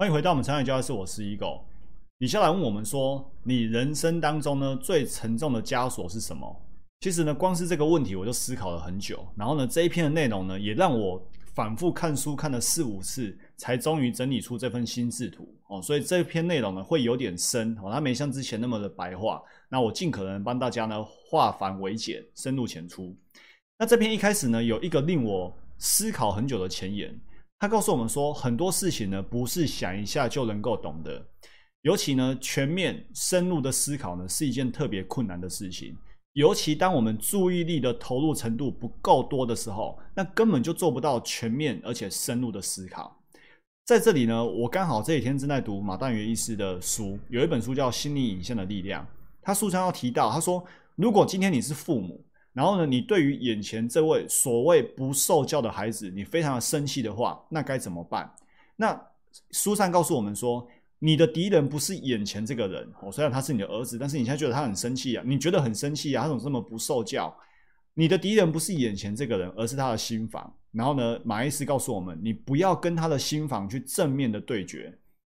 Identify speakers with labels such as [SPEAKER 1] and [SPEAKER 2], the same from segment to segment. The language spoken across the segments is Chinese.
[SPEAKER 1] 欢迎回到我们成长教室，我是 Ego。李笑来问我们说：“你人生当中呢最沉重的枷锁是什么？”其实呢，光是这个问题我就思考了很久。然后呢，这一篇的内容呢，也让我反复看书看了四五次，才终于整理出这份心智图哦。所以这篇内容呢会有点深哦，它没像之前那么的白话。那我尽可能帮大家呢化繁为简，深入浅出。那这篇一开始呢，有一个令我思考很久的前言，他告诉我们说，很多事情呢不是想一下就能够懂的，尤其呢全面深入的思考呢是一件特别困难的事情。尤其当我们注意力的投入程度不够多的时候，那根本就做不到全面而且深入的思考。在这里呢，我刚好这几天正在读马旦元医师的书，有一本书叫《心理影像的力量》。他书上要提到，他说，如果今天你是父母，然后呢，你对于眼前这位所谓不受教的孩子，你非常的生气的话，那该怎么办？那书上告诉我们说。你的敌人不是眼前这个人哦，虽然他是你的儿子，但是你现在觉得他很生气啊，你觉得很生气啊，他怎么这么不受教？你的敌人不是眼前这个人，而是他的心房。然后呢，马医师告诉我们，你不要跟他的心房去正面的对决。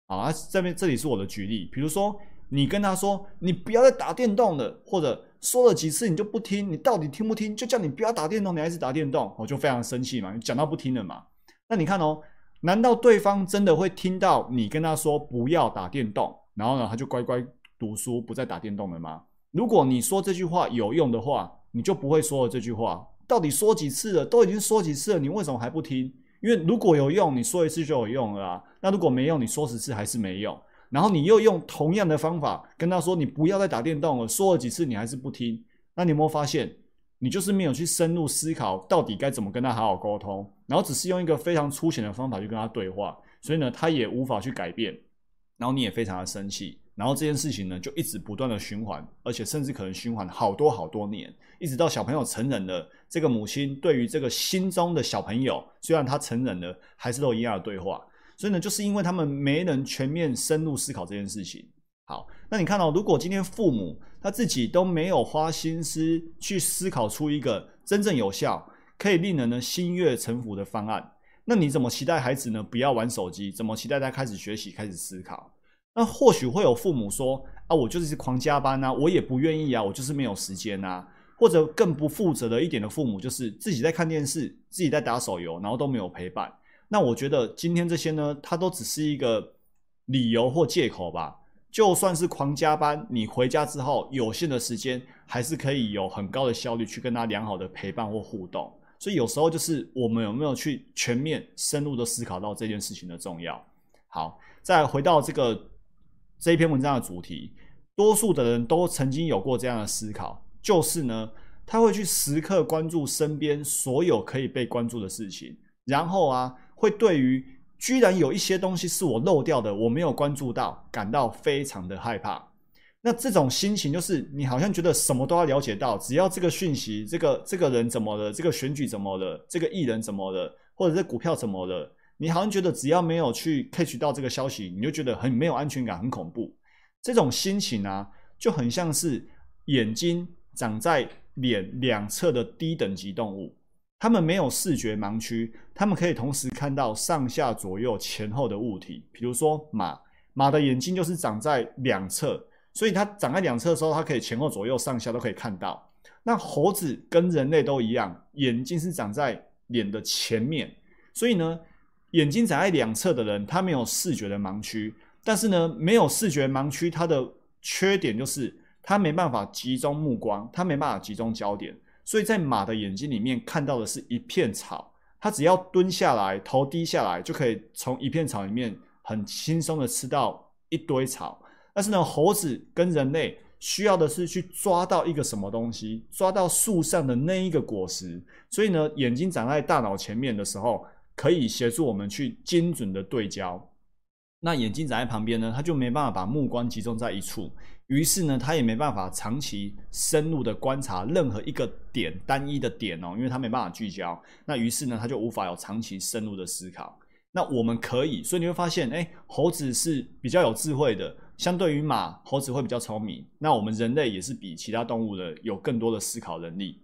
[SPEAKER 1] 啊，这边这里是我的举例，比如说你跟他说，你不要再打电动了，或者说了几次你就不听，你到底听不听？就叫你不要打电动，你还是打电动，我就非常生气嘛，讲到不听了嘛。那你看哦。难道对方真的会听到你跟他说不要打电动，然后呢他就乖乖读书不再打电动了吗？如果你说这句话有用的话，你就不会说了这句话。到底说几次了？都已经说几次了，你为什么还不听？因为如果有用，你说一次就有用了啊。那如果没用，你说十次还是没用。然后你又用同样的方法跟他说你不要再打电动了，说了几次你还是不听，那你有没有发现？你就是没有去深入思考，到底该怎么跟他好好沟通，然后只是用一个非常粗浅的方法去跟他对话，所以呢，他也无法去改变，然后你也非常的生气，然后这件事情呢就一直不断的循环，而且甚至可能循环好多好多年，一直到小朋友成人了，这个母亲对于这个心中的小朋友，虽然他成人了，还是都一样的对话，所以呢，就是因为他们没能全面深入思考这件事情。好，那你看到，如果今天父母他自己都没有花心思去思考出一个真正有效、可以令人呢心悦诚服的方案，那你怎么期待孩子呢不要玩手机？怎么期待他开始学习、开始思考？那或许会有父母说：“啊，我就是狂加班啊，我也不愿意啊，我就是没有时间啊。”或者更不负责的一点的父母，就是自己在看电视、自己在打手游，然后都没有陪伴。那我觉得今天这些呢，它都只是一个理由或借口吧。就算是狂加班，你回家之后有限的时间，还是可以有很高的效率去跟他良好的陪伴或互动。所以有时候就是我们有没有去全面深入的思考到这件事情的重要。好，再回到这个这一篇文章的主题，多数的人都曾经有过这样的思考，就是呢，他会去时刻关注身边所有可以被关注的事情，然后啊，会对于。居然有一些东西是我漏掉的，我没有关注到，感到非常的害怕。那这种心情就是，你好像觉得什么都要了解到，只要这个讯息，这个这个人怎么了，这个选举怎么了，这个艺人怎么了，或者这股票怎么了，你好像觉得只要没有去 catch 到这个消息，你就觉得很没有安全感，很恐怖。这种心情啊，就很像是眼睛长在脸两侧的低等级动物。他们没有视觉盲区，他们可以同时看到上下左右前后的物体。比如说马，马的眼睛就是长在两侧，所以它长在两侧的时候，它可以前后左右上下都可以看到。那猴子跟人类都一样，眼睛是长在脸的前面，所以呢，眼睛长在两侧的人，他没有视觉的盲区。但是呢，没有视觉盲区，它的缺点就是他没办法集中目光，他没办法集中焦点。所以在马的眼睛里面看到的是一片草，它只要蹲下来，头低下来，就可以从一片草里面很轻松的吃到一堆草。但是呢，猴子跟人类需要的是去抓到一个什么东西，抓到树上的那一个果实。所以呢，眼睛长在大脑前面的时候，可以协助我们去精准的对焦。那眼睛长在旁边呢，它就没办法把目光集中在一处。于是呢，他也没办法长期深入的观察任何一个点单一的点哦，因为他没办法聚焦。那于是呢，他就无法有长期深入的思考。那我们可以，所以你会发现，哎，猴子是比较有智慧的，相对于马，猴子会比较聪明。那我们人类也是比其他动物的有更多的思考能力。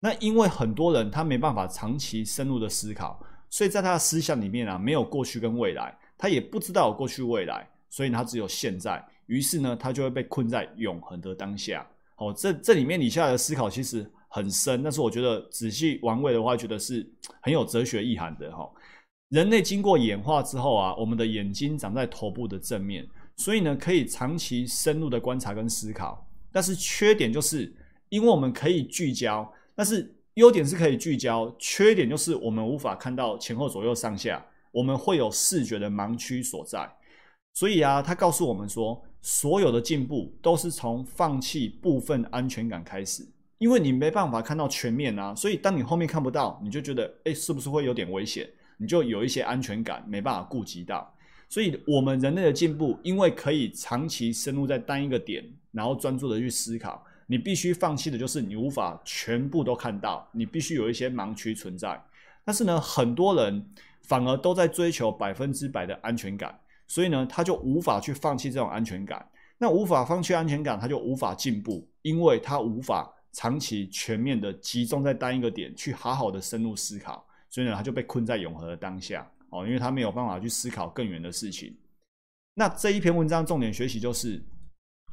[SPEAKER 1] 那因为很多人他没办法长期深入的思考，所以在他的思想里面啊，没有过去跟未来，他也不知道有过去未来，所以他只有现在。于是呢，他就会被困在永恒的当下。哦，这这里面你下的思考其实很深，但是我觉得仔细玩味的话，觉得是很有哲学意涵的哈。人类经过演化之后啊，我们的眼睛长在头部的正面，所以呢，可以长期深入的观察跟思考。但是缺点就是，因为我们可以聚焦，但是优点是可以聚焦，缺点就是我们无法看到前后左右上下，我们会有视觉的盲区所在。所以啊，他告诉我们说。所有的进步都是从放弃部分安全感开始，因为你没办法看到全面啊，所以当你后面看不到，你就觉得，哎，是不是会有点危险？你就有一些安全感没办法顾及到。所以，我们人类的进步，因为可以长期深入在单一个点，然后专注的去思考，你必须放弃的就是你无法全部都看到，你必须有一些盲区存在。但是呢，很多人反而都在追求百分之百的安全感。所以呢，他就无法去放弃这种安全感。那无法放弃安全感，他就无法进步，因为他无法长期全面的集中在单一个点去好好的深入思考。所以呢，他就被困在永恒的当下哦，因为他没有办法去思考更远的事情。那这一篇文章重点学习就是，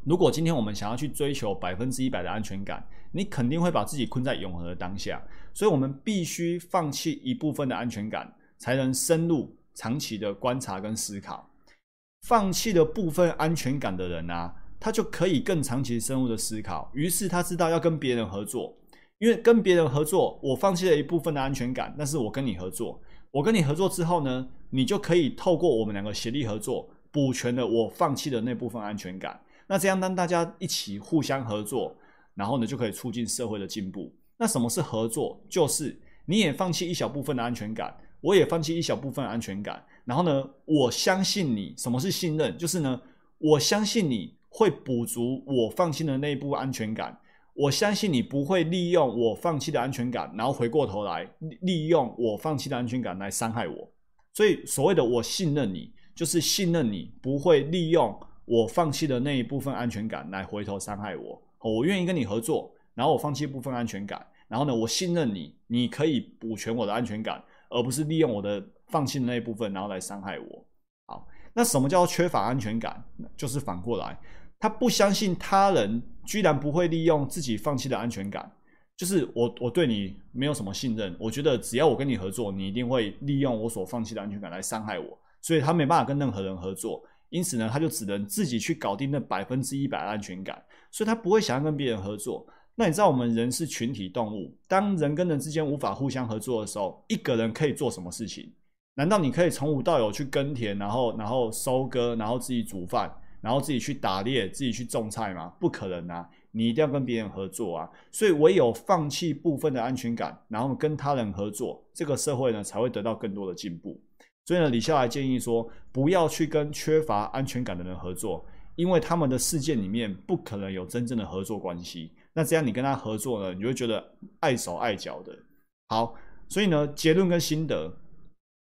[SPEAKER 1] 如果今天我们想要去追求百分之一百的安全感，你肯定会把自己困在永恒的当下。所以我们必须放弃一部分的安全感，才能深入长期的观察跟思考。放弃了部分安全感的人啊，他就可以更长期深入的思考。于是他知道要跟别人合作，因为跟别人合作，我放弃了一部分的安全感，但是我跟你合作，我跟你合作之后呢，你就可以透过我们两个协力合作，补全了我放弃的那部分安全感。那这样当大家一起互相合作，然后呢，就可以促进社会的进步。那什么是合作？就是你也放弃一小部分的安全感。我也放弃一小部分安全感，然后呢，我相信你。什么是信任？就是呢，我相信你会补足我放弃的那一部分安全感。我相信你不会利用我放弃的安全感，然后回过头来利用我放弃的安全感来伤害我。所以，所谓的我信任你，就是信任你不会利用我放弃的那一部分安全感来回头伤害我。我愿意跟你合作，然后我放弃部分安全感，然后呢，我信任你，你可以补全我的安全感。而不是利用我的放弃的那一部分，然后来伤害我。好，那什么叫缺乏安全感？就是反过来，他不相信他人居然不会利用自己放弃的安全感。就是我，我对你没有什么信任，我觉得只要我跟你合作，你一定会利用我所放弃的安全感来伤害我。所以他没办法跟任何人合作，因此呢，他就只能自己去搞定那百分之一百的安全感。所以他不会想要跟别人合作。那你知道我们人是群体动物，当人跟人之间无法互相合作的时候，一个人可以做什么事情？难道你可以从无到有去耕田，然后然后收割，然后自己煮饭，然后自己去打猎，自己去种菜吗？不可能啊！你一定要跟别人合作啊！所以唯有放弃部分的安全感，然后跟他人合作，这个社会呢才会得到更多的进步。所以呢，李笑来建议说，不要去跟缺乏安全感的人合作，因为他们的世界里面不可能有真正的合作关系。那这样你跟他合作呢，你就会觉得碍手碍脚的。好，所以呢，结论跟心得，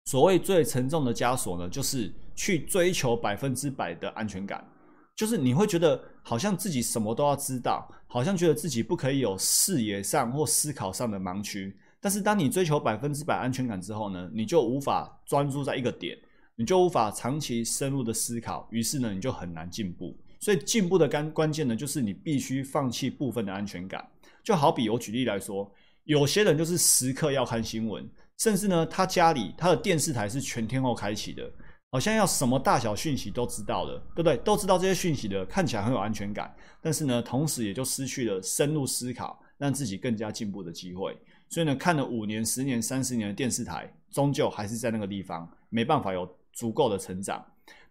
[SPEAKER 1] 所谓最沉重的枷锁呢，就是去追求百分之百的安全感，就是你会觉得好像自己什么都要知道，好像觉得自己不可以有视野上或思考上的盲区。但是当你追求百分之百安全感之后呢，你就无法专注在一个点，你就无法长期深入的思考，于是呢，你就很难进步。所以进步的关关键呢，就是你必须放弃部分的安全感。就好比我举例来说，有些人就是时刻要看新闻，甚至呢，他家里他的电视台是全天候开启的，好像要什么大小讯息都知道了，对不对？都知道这些讯息的，看起来很有安全感，但是呢，同时也就失去了深入思考，让自己更加进步的机会。所以呢，看了五年、十年、三十年的电视台，终究还是在那个地方，没办法有足够的成长。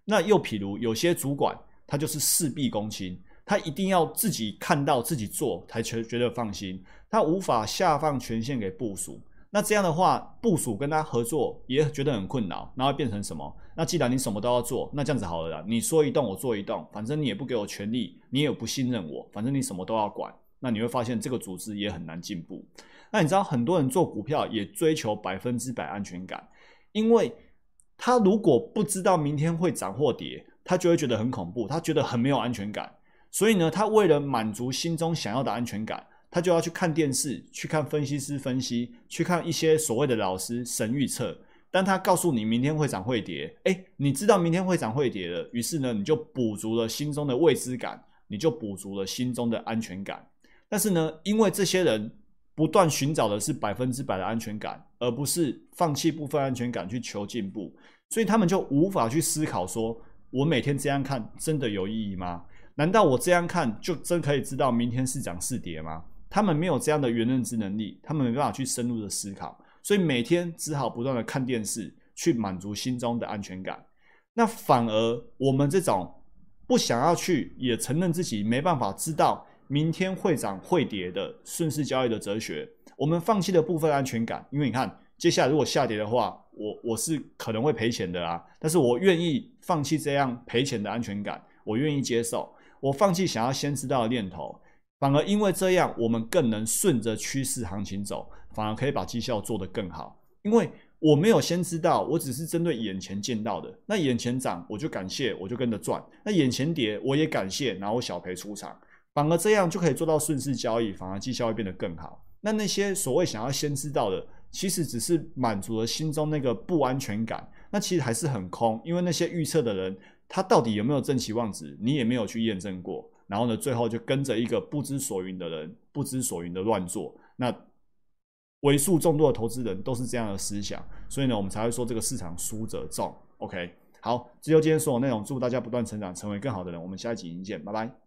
[SPEAKER 1] 那又譬如有些主管。他就是事必躬亲，他一定要自己看到自己做才觉觉得放心，他无法下放权限给部署。那这样的话，部署跟他合作也觉得很困扰，那会变成什么？那既然你什么都要做，那这样子好了啦，你说一动我做一动，反正你也不给我权利，你也不信任我，反正你什么都要管，那你会发现这个组织也很难进步。那你知道很多人做股票也追求百分之百安全感，因为他如果不知道明天会涨或跌。他就会觉得很恐怖，他觉得很没有安全感，所以呢，他为了满足心中想要的安全感，他就要去看电视，去看分析师分析，去看一些所谓的老师神预测，当他告诉你明天会涨会跌，哎，你知道明天会涨会跌了，于是呢，你就补足了心中的未知感，你就补足了心中的安全感。但是呢，因为这些人不断寻找的是百分之百的安全感，而不是放弃部分安全感去求进步，所以他们就无法去思考说，我每天这样看真的有意义吗？难道我这样看就真可以知道明天是涨是跌吗？他们没有这样的原认知能力，他们没办法去深入的思考。所以每天只好不断的看电视，去满足心中的安全感。那反而我们这种不想要去，也承认自己没办法知道明天会涨会跌的顺势交易的哲学，我们放弃了部分安全感。因为你看，接下来如果下跌的话，我我是可能会赔钱的啊。但是我愿意放弃这样赔钱的安全感，我愿意接受，我放弃想要先知道的念头。反而因为这样，我们更能顺着趋势行情走。反而可以把绩效做得更好，因为我没有先知道，我只是针对眼前见到的。那眼前涨，我就感谢，我就跟着赚；那眼前跌，我也感谢，然后小赔出场。反而这样就可以做到顺势交易，反而绩效会变得更好。那那些所谓想要先知道的，其实只是满足了心中那个不安全感，那其实还是很空，因为那些预测的人，他到底有没有正期望值，你也没有去验证过。然后呢，最后就跟着一个不知所云的人，不知所云的乱做。那。为数众多的投资人都是这样的思想，所以呢，我们才会说这个市场输者众。OK，好，这就今天所有内容，祝大家不断成长，成为更好的人。我们下一集见，拜拜。